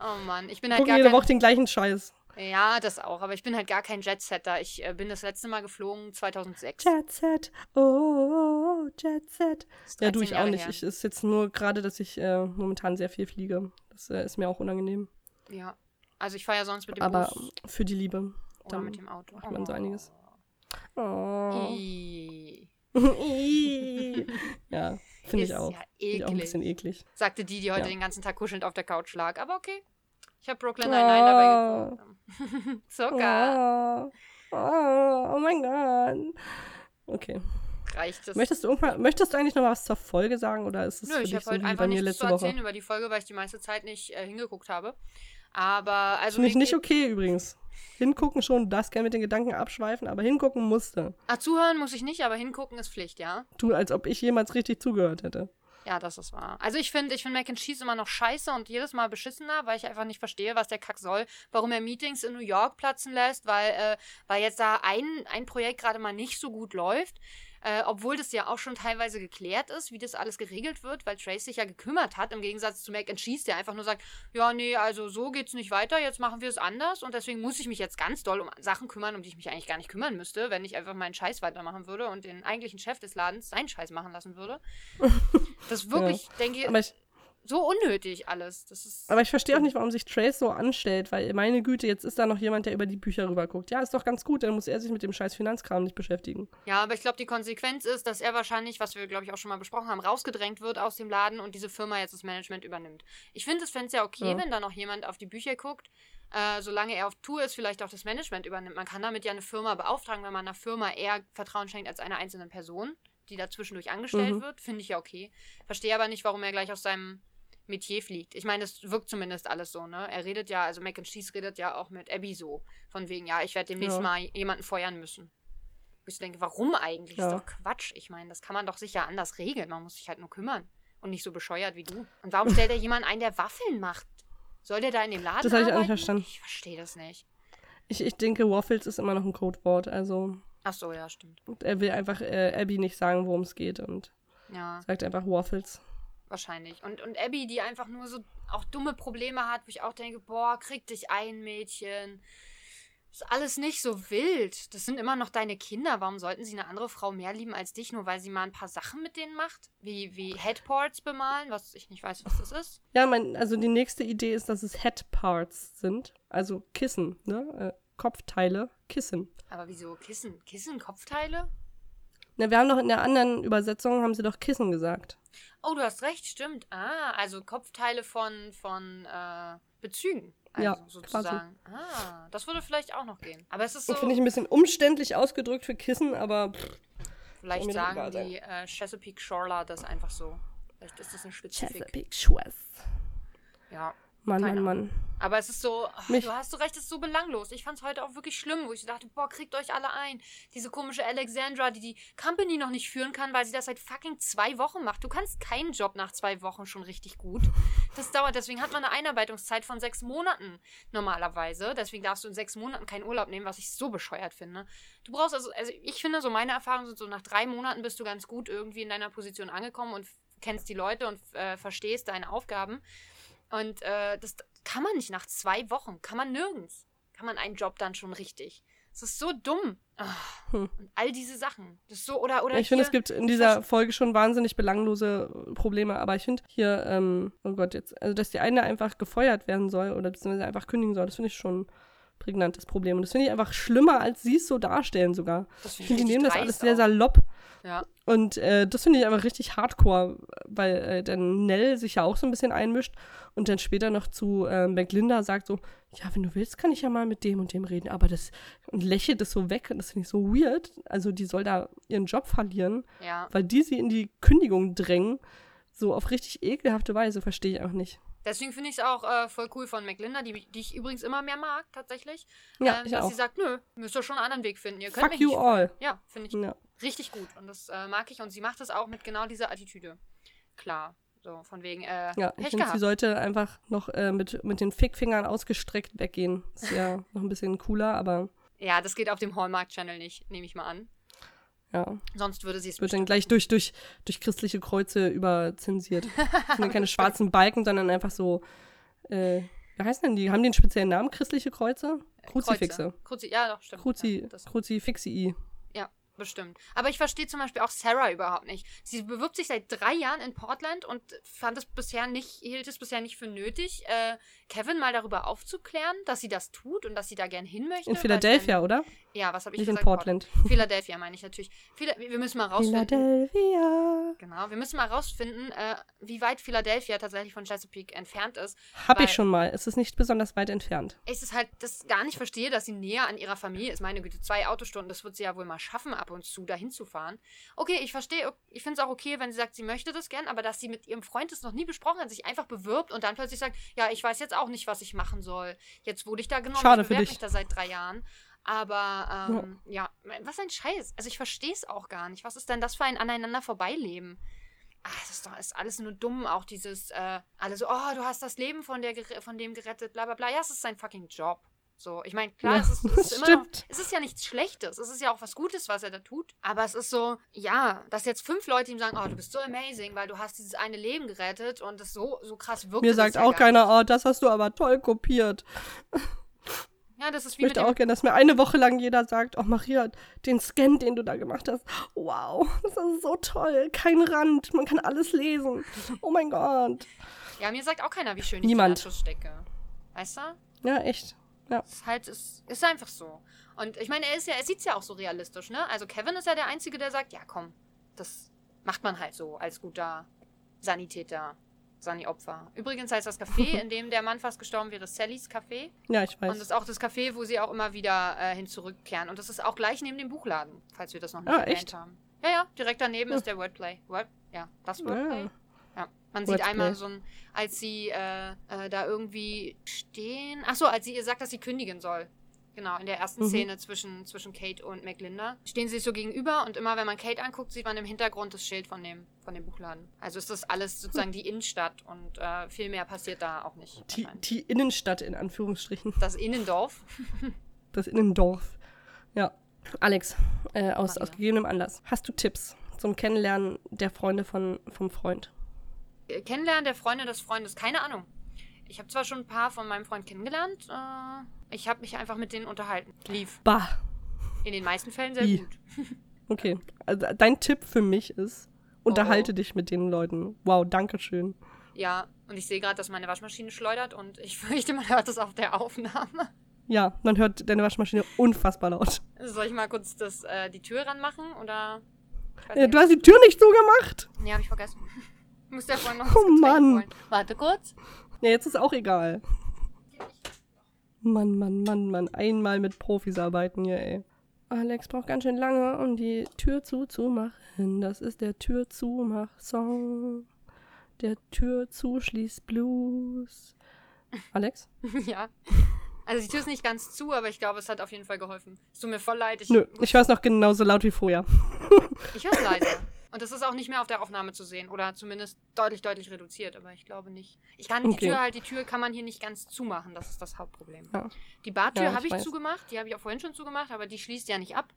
Oh Mann, ich bin halt Gucken gar jede kein... Woche den gleichen Scheiß. Ja, das auch. Aber ich bin halt gar kein Jetsetter. Ich äh, bin das letzte Mal geflogen 2006. Jet Set, oh, Jet Set. Das ist Ja, du, 13 ich auch nicht. her. Ich ist jetzt nur gerade, dass ich äh, momentan sehr viel fliege. Das äh, ist mir auch unangenehm. Ja. Also ich fahre ja sonst mit dem Aber Bus für die Liebe. oder mit dem Auto. macht man so einiges. Oh. Oh. Ih. ja, finde ich auch. ja Finde ich auch ein eklig. bisschen eklig. Sagte die, die heute Ja. den ganzen Tag kuschelnd auf der Couch lag. Aber okay. Ich habe Brooklyn Nine-Nine dabei geguckt. Zucker. Oh, oh, oh mein Gott. Okay. Reicht es? Möchtest du, irgendwann, möchtest du eigentlich noch was zur Folge sagen oder ist es Nö, ich habe so heute einfach nichts zu erzählen Woche? über die Folge, weil ich die meiste Zeit nicht äh, hingeguckt habe. Aber also. Finde ich nicht okay übrigens. Hingucken schon, darfst gerne mit den Gedanken abschweifen, aber hingucken musste. Ah, zuhören muss ich nicht, aber hingucken ist Pflicht, ja? Tu, als ob ich jemals richtig zugehört hätte. Ja, das ist wahr. Also ich finde, ich finde Mac and Cheese immer noch scheiße und jedes Mal beschissener, weil ich einfach nicht verstehe, was der Kack soll, warum er Meetings in New York platzen lässt, weil, äh, weil jetzt da ein, ein Projekt gerade mal nicht so gut läuft. Äh, obwohl das ja auch schon teilweise geklärt ist, wie das alles geregelt wird, weil Trace sich ja gekümmert hat, im Gegensatz zu Mac and Cheese, der einfach nur sagt, ja, nee, also so geht's nicht weiter, jetzt machen wir es anders und deswegen muss ich mich jetzt ganz doll um Sachen kümmern, um die ich mich eigentlich gar nicht kümmern müsste, wenn ich einfach meinen Scheiß weitermachen würde und den eigentlichen Chef des Ladens seinen Scheiß machen lassen würde. Das wirklich, ja. denke ich so unnötig alles. Das ist aber ich verstehe auch nicht, warum sich Trace so anstellt, weil meine Güte, jetzt ist da noch jemand, der über die Bücher rüber guckt. Ja, ist doch ganz gut, dann muss er sich mit dem scheiß Finanzkram nicht beschäftigen. Ja, aber ich glaube, die Konsequenz ist, dass er wahrscheinlich, was wir, glaube ich, auch schon mal besprochen haben, rausgedrängt wird aus dem Laden und diese Firma jetzt das Management übernimmt. Ich finde es ja okay, ja. wenn da noch jemand auf die Bücher guckt, äh, solange er auf Tour ist, vielleicht auch das Management übernimmt. Man kann damit ja eine Firma beauftragen, wenn man einer Firma eher Vertrauen schenkt als einer einzelnen Person, die da zwischendurch angestellt mhm. wird. Finde ich ja okay. Verstehe aber nicht, warum er gleich aus seinem Metier fliegt. Ich meine, es wirkt zumindest alles so, ne? Er redet ja, also Mac and Cheese redet ja auch mit Abby so. Von wegen, ja, ich werde demnächst ja. mal jemanden feuern müssen. Ich denke, warum eigentlich? Ja. Ist doch Quatsch. Ich meine, das kann man doch sicher anders regeln. Man muss sich halt nur kümmern. Und nicht so bescheuert wie du. Und warum stellt er jemanden ein, der Waffeln macht? Soll der da in dem Laden Das habe ich auch nicht verstanden. Ich verstehe das nicht. Ich, ich denke, Waffles ist immer noch ein Codewort, also. Ach so, ja, stimmt. Er will einfach äh, Abby nicht sagen, worum es geht und ja. sagt einfach Waffles. Wahrscheinlich. Und, und Abby, die einfach nur so auch dumme Probleme hat, wo ich auch denke, boah, krieg dich ein, Mädchen. Ist alles nicht so wild. Das sind immer noch deine Kinder. Warum sollten sie eine andere Frau mehr lieben als dich, nur weil sie mal ein paar Sachen mit denen macht? Wie, wie Headparts bemalen, was ich nicht weiß, was das ist. Ja, mein, also die nächste Idee ist, dass es Headparts sind. Also Kissen, ne? Äh, Kopfteile, Kissen. Aber wieso Kissen? Kissen, Kopfteile? Na, wir haben doch in der anderen Übersetzung, haben sie doch Kissen gesagt. Oh, du hast recht, stimmt. Ah, also Kopfteile von, von äh, Bezügen. Also ja, sozusagen. Quasi. Ah, das würde vielleicht auch noch gehen. Aber es ist so. Finde ich ein bisschen umständlich ausgedrückt für Kissen, aber. Pff, vielleicht sagen die äh, Chesapeake Shoreler das einfach so. Vielleicht ist das eine Spezifik. Chesapeake Shores. Ja. Mann, Mann, Mann. Aber es ist so, ach, du hast so recht, es ist so belanglos. Ich fand es heute auch wirklich schlimm, wo ich dachte, boah, kriegt euch alle ein. Diese komische Alexandra, die die Company noch nicht führen kann, weil sie das seit fucking zwei Wochen macht. Du kannst keinen Job nach zwei Wochen schon richtig gut. Das dauert, deswegen hat man eine Einarbeitungszeit von sechs Monaten normalerweise. Deswegen darfst du in sechs Monaten keinen Urlaub nehmen, was ich so bescheuert finde. Du brauchst also, also ich finde so, meine Erfahrungen sind so, nach drei Monaten bist du ganz gut irgendwie in deiner Position angekommen und kennst die Leute und äh, verstehst deine Aufgaben. Und äh, das kann man nicht nach zwei Wochen, kann man nirgends. Kann man einen Job dann schon richtig. Das ist so dumm. Oh. Hm. Und all diese Sachen. Das ist so, oder, oder. ich finde, es gibt in dieser Folge schon wahnsinnig belanglose Probleme, aber ich finde hier, ähm, oh Gott, jetzt, also dass die eine einfach gefeuert werden soll oder beziehungsweise einfach kündigen soll, das finde ich schon prägnantes Problem. Und das finde ich einfach schlimmer, als sie es so darstellen sogar. Find ich finde, die nehmen das alles sehr salopp. Ja. Und äh, das finde ich einfach richtig hardcore, weil äh, dann Nell sich ja auch so ein bisschen einmischt und dann später noch zu äh, McLinda sagt so, ja, wenn du willst, kann ich ja mal mit dem und dem reden, aber das und lächelt das so weg und das finde ich so weird. Also die soll da ihren Job verlieren, ja. weil die sie in die Kündigung drängen, so auf richtig ekelhafte Weise, verstehe ich auch nicht. Deswegen finde ich es auch äh, voll cool von McLinda, die, die ich übrigens immer mehr mag, tatsächlich. Ja, äh, ich dass auch. sie sagt, nö, müsst ihr schon einen anderen Weg finden. Ihr könnt Fuck mich you nicht all. Ja, finde ich Ja. Richtig gut. Und das äh, mag ich. Und sie macht das auch mit genau dieser Attitüde. Klar. So, von wegen, äh, Ja, ich finde, sie sollte einfach noch äh, mit, mit den Fickfingern ausgestreckt weggehen. Ist ja noch ein bisschen cooler, aber Ja, das geht auf dem Hallmark-Channel nicht, nehme ich mal an. ja. Sonst würde sie es Wird dann gleich durch, durch, durch christliche Kreuze überzensiert. Das sind dann keine schwarzen Balken, sondern einfach so, äh, wie heißen denn die? Haben die einen speziellen Namen, christliche Kreuze? Kruzifixe. Kreuze. Kruzi ja, doch, stimmt. Kruzi, Ja, das, Kruzifixi. Bestimmt. Aber ich verstehe zum Beispiel auch Sarah überhaupt nicht. Sie bewirbt sich seit drei Jahren in Portland und fand es bisher nicht, hielt es bisher nicht für nötig, äh, Kevin mal darüber aufzuklären, dass sie das tut und dass sie da gern hin möchte. In Philadelphia, sie oder? Ja, was habe ich Nicht in gesagt? Portland. Philadelphia meine ich natürlich. Phila wir müssen mal rausfinden. Philadelphia. Genau, wir müssen mal rausfinden, äh, wie weit Philadelphia tatsächlich von Chesapeake entfernt ist. Hab ich schon mal. Es ist nicht besonders weit entfernt. Ich es halt das gar nicht verstehe, dass sie näher an ihrer Familie ist. Meine Güte, zwei Autostunden, das wird sie ja wohl mal schaffen, ab und zu dahin zu fahren. Okay, ich verstehe, ich finde es auch okay, wenn sie sagt, sie möchte das gern, aber dass sie mit ihrem Freund das noch nie besprochen hat, sich einfach bewirbt und dann plötzlich sagt, ja, ich weiß jetzt auch nicht, was ich machen soll. Jetzt wurde ich da genommen, Schade ich für bewerbe mich da seit drei Jahren. Aber ähm, ja. was ein Scheiß. Also ich verstehe es auch gar nicht. Was ist denn das für ein aneinander vorbeileben? Ah, das ist doch ist alles nur dumm. Auch dieses, äh, alle so, oh, du hast das Leben von, der, von dem gerettet, bla bla bla. Ja, es ist sein fucking Job. So, ich meine, klar, Ja, es, ist, es, ist immer noch, es ist ja nichts Schlechtes. Es ist ja auch was Gutes, was er da tut. Aber es ist so, ja, dass jetzt fünf Leute ihm sagen, oh, du bist so amazing, weil du hast dieses eine Leben gerettet und das so, so krass wirkt. Mir sagt ja auch keiner, nicht. oh, das hast du aber toll kopiert. Ja, das ist Ich wie mit möchte auch gerne, dass mir eine Woche lang jeder sagt, oh Maria, den Scan, den du da gemacht hast, wow, das ist so toll. Kein Rand, man kann alles lesen. Oh mein Gott. Ja, mir sagt auch keiner, wie schön ich Niemand. die Nachos stecke. Weißt du? Ja, echt. Ja. Es ist halt, es ist einfach so. Und ich meine, er ist ja, er sieht es ja auch so realistisch, ne? Also Kevin ist ja der Einzige, der sagt, ja komm, das macht man halt so als guter Sanitäter, Sani-Opfer. Übrigens heißt das Café, in dem der Mann fast gestorben wäre, Sallys Café. Ja, ich Und das weiß. ist auch das Café, wo sie auch immer wieder äh, hin zurückkehren. Und das ist auch gleich neben dem Buchladen, falls wir das noch nicht Ah, erwähnt echt? haben. Ja, ja, direkt daneben Hm. ist der Wordplay. Word, ja, das Wordplay. Ja. Ja, man sieht Wordplay. einmal so ein, als sie äh, äh, da irgendwie stehen. Ach so, als sie ihr sagt, dass sie kündigen soll. Genau, in der ersten Mhm. Szene zwischen, zwischen Kate und McLinda. Stehen sie sich so gegenüber und immer, wenn man Kate anguckt, sieht man im Hintergrund das Schild von dem, von dem Buchladen. Also ist das alles sozusagen die Innenstadt und äh, viel mehr passiert da auch nicht. Die, die Innenstadt in Anführungsstrichen. Das Innendorf. Das Innendorf. Ja. Alex, äh, aus, Maria. aus gegebenem Anlass. Hast du Tipps zum Kennenlernen der Freunde von, vom Freund? Äh, Kennenlernen der Freunde des Freundes, keine Ahnung. Ich habe zwar schon ein paar von meinem Freund kennengelernt, äh, ich habe mich einfach mit denen unterhalten. Lief. Bah. In den meisten Fällen sehr Wie? gut. Okay. Also dein Tipp für mich ist, unterhalte Oh. dich mit den Leuten. Wow, danke schön. Ja, und ich sehe gerade, dass meine Waschmaschine schleudert und ich fürchte, man hört das auf der Aufnahme. Ja, man hört deine Waschmaschine unfassbar laut. Soll ich mal kurz das, äh, die Tür ranmachen oder? Äh, nicht, du hast die Tür nicht zugemacht. Nee, hab ich vergessen. Muss der vorhin noch Oh, Mann. holen. Warte kurz. Ja, jetzt ist auch egal. Mann, Mann, Mann, Mann. Einmal mit Profis arbeiten hier, ey. Alex braucht ganz schön lange, um die Tür zuzumachen. Das ist der Tür-Zumach-Song. Der Tür-Zuschließ-Blues. Alex? ja. Also die Tür ist nicht ganz zu, aber ich glaube, es hat auf jeden Fall geholfen. Es tut mir voll leid. Ich, Nö, ich höre es noch genauso laut wie vorher. ich höre es leise. Und das ist auch nicht mehr auf der Aufnahme zu sehen. Oder zumindest deutlich, deutlich reduziert. Aber ich glaube nicht. Ich kann die Okay. Tür halt, die Tür kann man hier nicht ganz zumachen. Das ist das Hauptproblem. Ja. Die Badtür Ja, ich habe ich weiß. zugemacht. Die habe ich auch vorhin schon zugemacht. Aber die schließt ja nicht ab,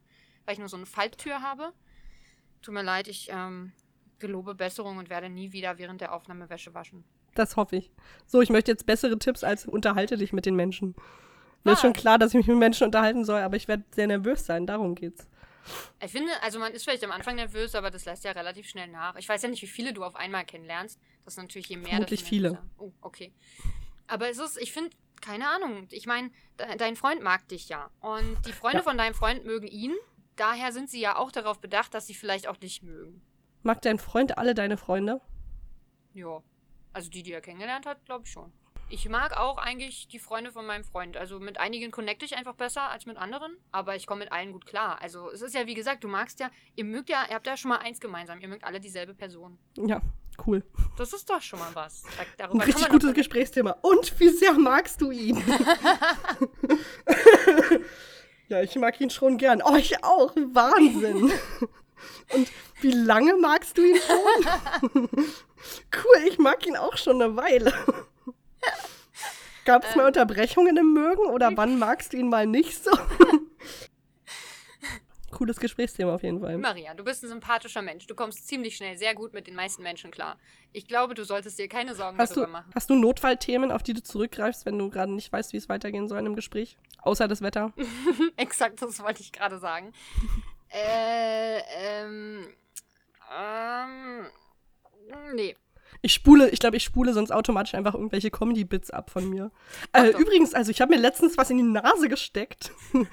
weil ich nur so eine Falttür habe. Tut mir leid, ich ähm, gelobe Besserung und werde nie wieder während der Aufnahme Wäsche waschen. Das hoffe ich. So, ich möchte jetzt bessere Tipps als unterhalte dich mit den Menschen. Mir ist Ah. schon klar, dass ich mich mit Menschen unterhalten soll, aber ich werde sehr nervös sein. Darum geht's. Ich finde, also man ist vielleicht am Anfang nervös, aber das lässt ja relativ schnell nach. Ich weiß ja nicht, wie viele du auf einmal kennenlernst. Das ist natürlich je mehr. Vermutlich viele. nervöser. Oh, okay. Aber es ist, ich finde, keine Ahnung. Ich meine, de dein Freund mag dich ja. Und die Freunde Ja. von deinem Freund mögen ihn. Daher sind sie ja auch darauf bedacht, dass sie vielleicht auch dich mögen. Mag dein Freund alle deine Freunde? Ja. Also die, die er kennengelernt hat, glaube ich schon. Ich mag auch eigentlich die Freunde von meinem Freund. Also mit einigen connecte ich einfach besser als mit anderen, aber ich komme mit allen gut klar. Also es ist ja wie gesagt, du magst ja, ihr mögt ja, ihr habt ja schon mal eins gemeinsam, ihr mögt alle dieselbe Person. Ja, cool. Das ist doch schon mal was. Da, Ein darüber kann richtig gutes Gesprächsthema. Und wie sehr magst du ihn? ja, ich mag ihn schon gern. Oh, ich auch. Wahnsinn. Und wie lange magst du ihn schon? cool, ich mag ihn auch schon eine Weile. Gab es mal Unterbrechungen im Mögen oder wann magst du ihn mal nicht so? Cooles Gesprächsthema auf jeden Fall. Maria, du bist ein sympathischer Mensch. Du kommst ziemlich schnell sehr gut mit den meisten Menschen klar. Ich glaube, du solltest dir keine Sorgen Hast du, darüber machen. hast du Notfallthemen, auf die du zurückgreifst, wenn du gerade nicht weißt, wie es weitergehen soll in einem Gespräch? Außer das Wetter? Exakt, das wollte ich gerade sagen. äh, ähm, ähm, nee. Ich spule, ich glaube, ich spule sonst automatisch einfach irgendwelche Comedy-Bits ab von mir. Äh, übrigens, also ich habe mir letztens was in die Nase gesteckt.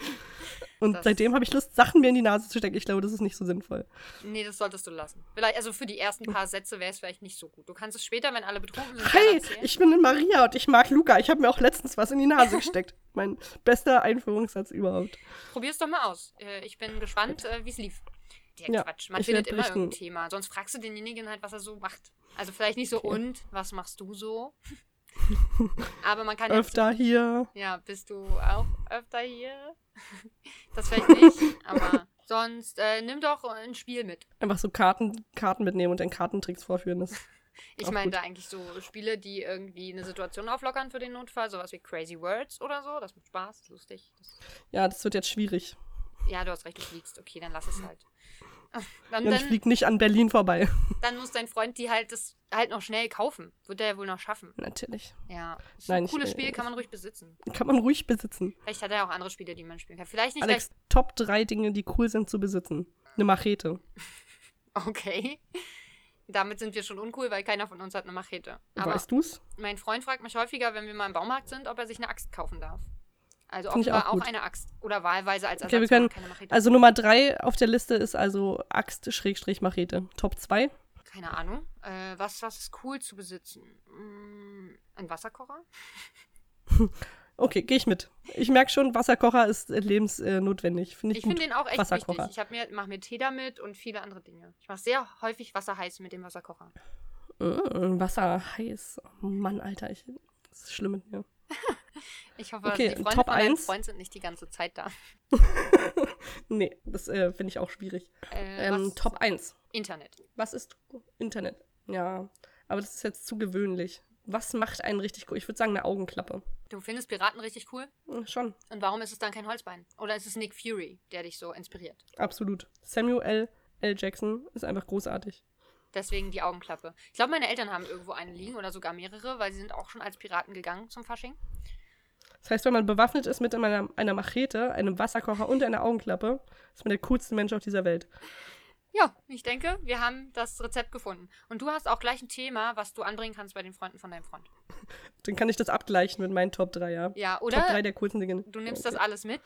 Und Das- seitdem habe ich Lust, Sachen mir in die Nase zu stecken. Ich glaube, das ist nicht so sinnvoll. Nee, das solltest du lassen. Vielleicht, also für die ersten paar Sätze wäre es vielleicht nicht so gut. Du kannst es später, wenn alle betrunken sind, Hey, ich bin Maria und ich mag Luca. Ich habe mir auch letztens was in die Nase gesteckt. Mein bester Einführungssatz überhaupt. Probier's doch mal aus. Äh, ich bin gespannt, äh, wie es lief. Der Ja, Quatsch. Man findet immer irgendein Thema. Sonst fragst du denjenigen halt, was er so macht. Also vielleicht nicht so, Okay. und, was machst du so? Aber man kann Öfter hier. Ja, bist du auch öfter hier? Das vielleicht nicht, aber sonst äh, nimm doch ein Spiel mit. Einfach so Karten, Karten mitnehmen und dann Kartentricks vorführen. Das Ich Auch meinte eigentlich so Spiele, die irgendwie eine Situation auflockern für den Notfall, sowas wie Crazy Words oder so. Das macht Spaß, ist lustig. Das, Ja, das wird jetzt schwierig. ja, du hast recht, du fliegst. Okay, dann lass es halt. Dann, dann, fliege nicht an Berlin vorbei. dann muss dein Freund die halt das halt noch schnell kaufen. Wird er ja wohl noch schaffen. Natürlich. Ja. Ist Nein, ein cooles äh, Spiel, kann man ruhig besitzen. Kann man ruhig besitzen. Vielleicht hat er auch andere Spiele, die man spielen kann. Vielleicht nicht Alex, Top 3 Dinge, die cool sind zu besitzen. Eine Machete. Okay. Damit sind wir schon uncool, weil keiner von uns hat eine Machete. Aber weißt du's? mein Freund fragt mich häufiger, wenn wir mal im Baumarkt sind, ob er sich eine Axt kaufen darf. Also Find ich offenbar auch auch, eine Axt. Oder wahlweise als Ersatz, Okay, wir können- Also Nummer 3 auf der Liste ist also Axt-Machete. Top 2. Keine Ahnung. Äh, was, was ist cool zu besitzen? Mm, ein Wasserkocher? Okay, gehe ich mit. Ich merke schon, Wasserkocher ist äh, lebensnotwendig. Finde ich, Ich finde den auch echt Wasserkocher. wichtig. Ich mir, mache mir Tee damit und viele andere Dinge. Ich mache sehr häufig Wasser heiß mit dem Wasserkocher. Mm, Wasser heiß. Oh Mann, Alter, ich, das ist schlimm mit mir. Ich hoffe, Okay, die Freunde Top von deinem 1. Freund sind nicht die ganze Zeit da. Nee, das äh, finde ich auch schwierig. Äh, Ähm, Top 1. Internet. Was ist Internet? Ja, aber das ist jetzt zu gewöhnlich. Was macht einen richtig cool? Ich würde sagen, eine Augenklappe. Du findest Piraten richtig cool? Hm, Schon, Und warum ist es dann kein Holzbein? Oder ist es Nick Fury, der dich so inspiriert? absolut. Samuel L. Jackson ist einfach großartig. Deswegen die Augenklappe. Ich glaube, meine Eltern haben irgendwo eine liegen oder sogar mehrere, weil sie sind auch schon als Piraten gegangen zum Fasching. Das heißt, wenn man bewaffnet ist mit einer, einer Machete, einem Wasserkocher und einer Augenklappe, ist man der coolste Mensch auf dieser Welt. Ja, ich denke, wir haben das Rezept gefunden. Und du hast auch gleich ein Thema, was du anbringen kannst bei den Freunden von deinem Freund. Dann kann ich das abgleichen mit meinen Top 3, ja. Ja, Top 3 oder der coolsten Dinge. du nimmst das alles mit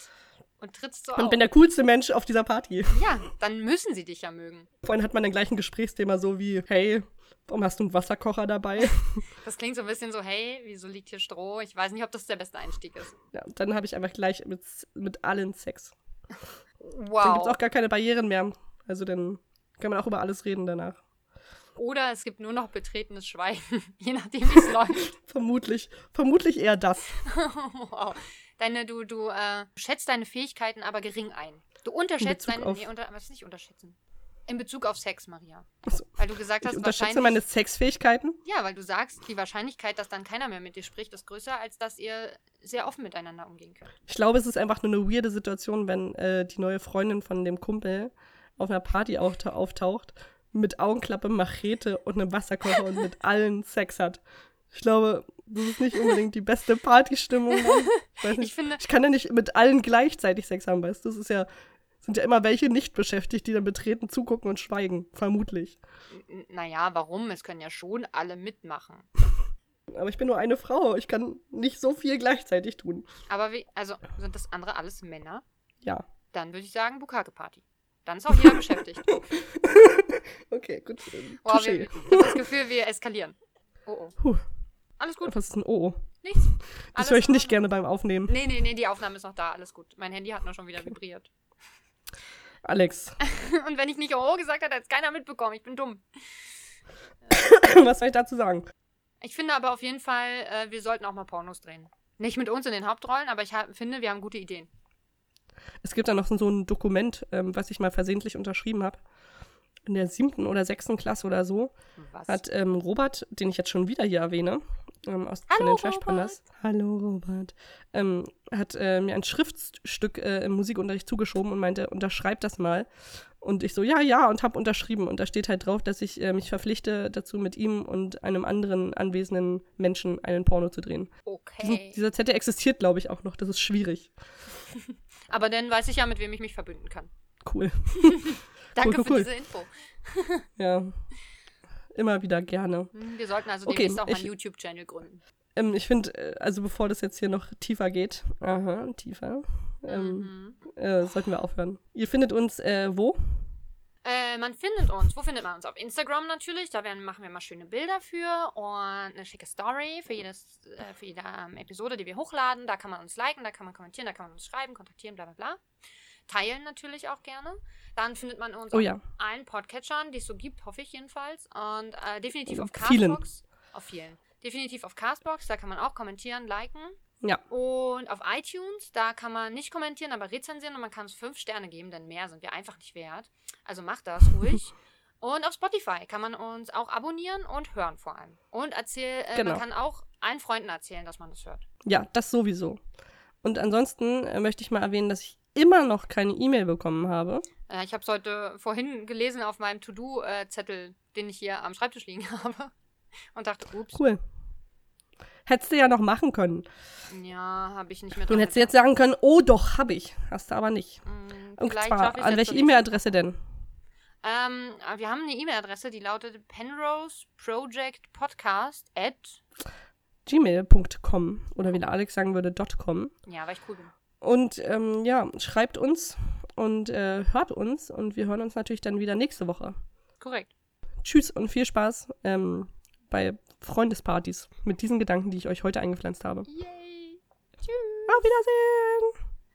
und trittst so Und auf. bin der coolste Mensch auf dieser Party. Ja, dann müssen sie dich ja mögen. Vorhin hat man dann gleich ein Gesprächsthema so wie, hey, warum hast du einen Wasserkocher dabei? Das klingt so ein bisschen so, hey, wieso liegt hier Stroh? Ich weiß nicht, ob das der beste Einstieg ist. Ja, und dann habe ich einfach gleich mit, mit allen Sex. Dann Wow. gibt es auch gar keine Barrieren mehr. Also dann kann man auch über alles reden danach. Oder es gibt nur noch betretenes Schweigen, je nachdem, wie es läuft. Vermutlich, vermutlich eher das. wow. Deine, du, du äh, schätzt deine Fähigkeiten aber gering ein. Du unterschätzt deine. Nee, unter, was nicht unterschätzen? In Bezug auf Sex, Maria. Achso. Weil du gesagt Ich hast, unterschätze wahrscheinlich. meine Sexfähigkeiten. Ja, weil du sagst, die Wahrscheinlichkeit, dass dann keiner mehr mit dir spricht, ist größer, als dass ihr sehr offen miteinander umgehen könnt. Ich glaube, es ist einfach nur eine weirde Situation, wenn äh, die neue Freundin von dem Kumpel auf einer Party auftau- auftaucht, mit Augenklappe, Machete und einem Wasserkocher und mit allen Sex hat. Ich glaube, das ist nicht unbedingt die beste Partystimmung. Ich weiß nicht. Ich finde, Ich kann ja nicht mit allen gleichzeitig Sex haben, weißt du? Das ist ja, sind ja immer welche nicht beschäftigt, die dann betreten, zugucken und schweigen. Vermutlich. n- naja, warum? Es können ja schon alle mitmachen. Aber ich bin nur eine Frau. Ich kann nicht so viel gleichzeitig tun. Aber wie, also sind das andere alles Männer? Ja. Dann würde ich sagen Bukake-Party. Dann ist auch jeder beschäftigt. Okay, gut. wir, Touché. ich habe das Gefühl, wir eskalieren. Oh oh. Puh. Alles gut, Was ist ein Oh? nichts. Das höre ich nicht gerne beim Aufnehmen. Nee, nee, nee, die Aufnahme ist noch da, alles gut. Mein Handy hat nur schon wieder vibriert. Alex, Und wenn ich nicht Oh gesagt hätte, hätte es keiner mitbekommen. Ich bin dumm. was soll ich dazu sagen? Ich finde aber auf jeden Fall, äh, wir sollten auch mal Pornos drehen. Nicht mit uns in den Hauptrollen, aber ich finde, wir haben gute Ideen. Es gibt da noch so ein Dokument, ähm, was ich mal versehentlich unterschrieben habe. In der siebten oder sechsten Klasse oder so Was? hat ähm, Robert, den ich jetzt schon wieder hier erwähne, ähm, aus von Hallo, den Trash Pandas. Hallo Robert. Ähm, hat äh, mir ein Schriftstück äh, im Musikunterricht zugeschoben und meinte, unterschreib das mal. Und ich so, ja, ja, und habe unterschrieben. Und da steht halt drauf, dass ich äh, mich verpflichte, dazu mit ihm und einem anderen anwesenden Menschen einen Porno zu drehen. Diesen, Okay. dieser Zettel existiert, glaube ich, auch noch. Das ist schwierig. Aber dann weiß ich ja, mit wem ich mich verbünden kann. Cool. Danke cool, für cool. diese Info. Ja. Immer wieder gerne. Hm, Wir sollten also Okay, demnächst auch mal einen YouTube-Channel gründen. Ähm, ich finde, äh, also bevor das jetzt hier noch tiefer geht, aha, tiefer, ähm, Mhm. äh, sollten wir aufhören. Ihr findet uns äh, wo? Äh, man findet uns. Wo findet man uns? Auf Instagram natürlich. Da werden, machen wir mal schöne Bilder für und eine schicke Story für, jedes, äh, für jede ähm, Episode, die wir hochladen. Da kann man uns liken, da kann man kommentieren, da kann man uns schreiben, kontaktieren, bla bla bla. Teilen natürlich auch gerne. Dann findet man uns Oh auf ja. allen Podcatchern, die es so gibt, hoffe ich jedenfalls. Und äh, definitiv auf Vielen. Castbox. Auf vielen. Definitiv auf Castbox, da kann man auch kommentieren, liken. Ja. Und auf iTunes, da kann man nicht kommentieren, aber rezensieren und man kann uns fünf Sterne geben, denn mehr sind wir einfach nicht wert. Also macht das ruhig. Und auf Spotify kann man uns auch abonnieren und hören vor allem. Und erzähl, äh, Genau. man kann auch allen Freunden erzählen, dass man das hört. Ja, das sowieso. Und ansonsten äh, möchte ich mal erwähnen, dass ich immer noch keine E-Mail bekommen habe. Äh, ich habe es heute vorhin gelesen auf meinem To-Do-Zettel, den ich hier am Schreibtisch liegen habe. Und dachte, ups, Cool. Hättest du ja noch machen können. ja, habe ich nicht mehr Du dran hättest jetzt gedacht. sagen können, oh doch, habe ich. Hast du aber nicht. Mm, Und zwar, an jetzt welche E-Mail-Adresse denn? Ähm, äh, wir haben eine E-Mail-Adresse, die lautet penroseprojectpodcast at gmail.com oder wie der Alex sagen würde, .com. Ja, weil ich cool bin. Und ähm, ja, schreibt uns und äh, hört uns und wir hören uns natürlich dann wieder nächste Woche. Korrekt. Tschüss und viel Spaß ähm, bei Freundespartys mit diesen Gedanken, die ich euch heute eingepflanzt habe. Yay. Auf Wiedersehen!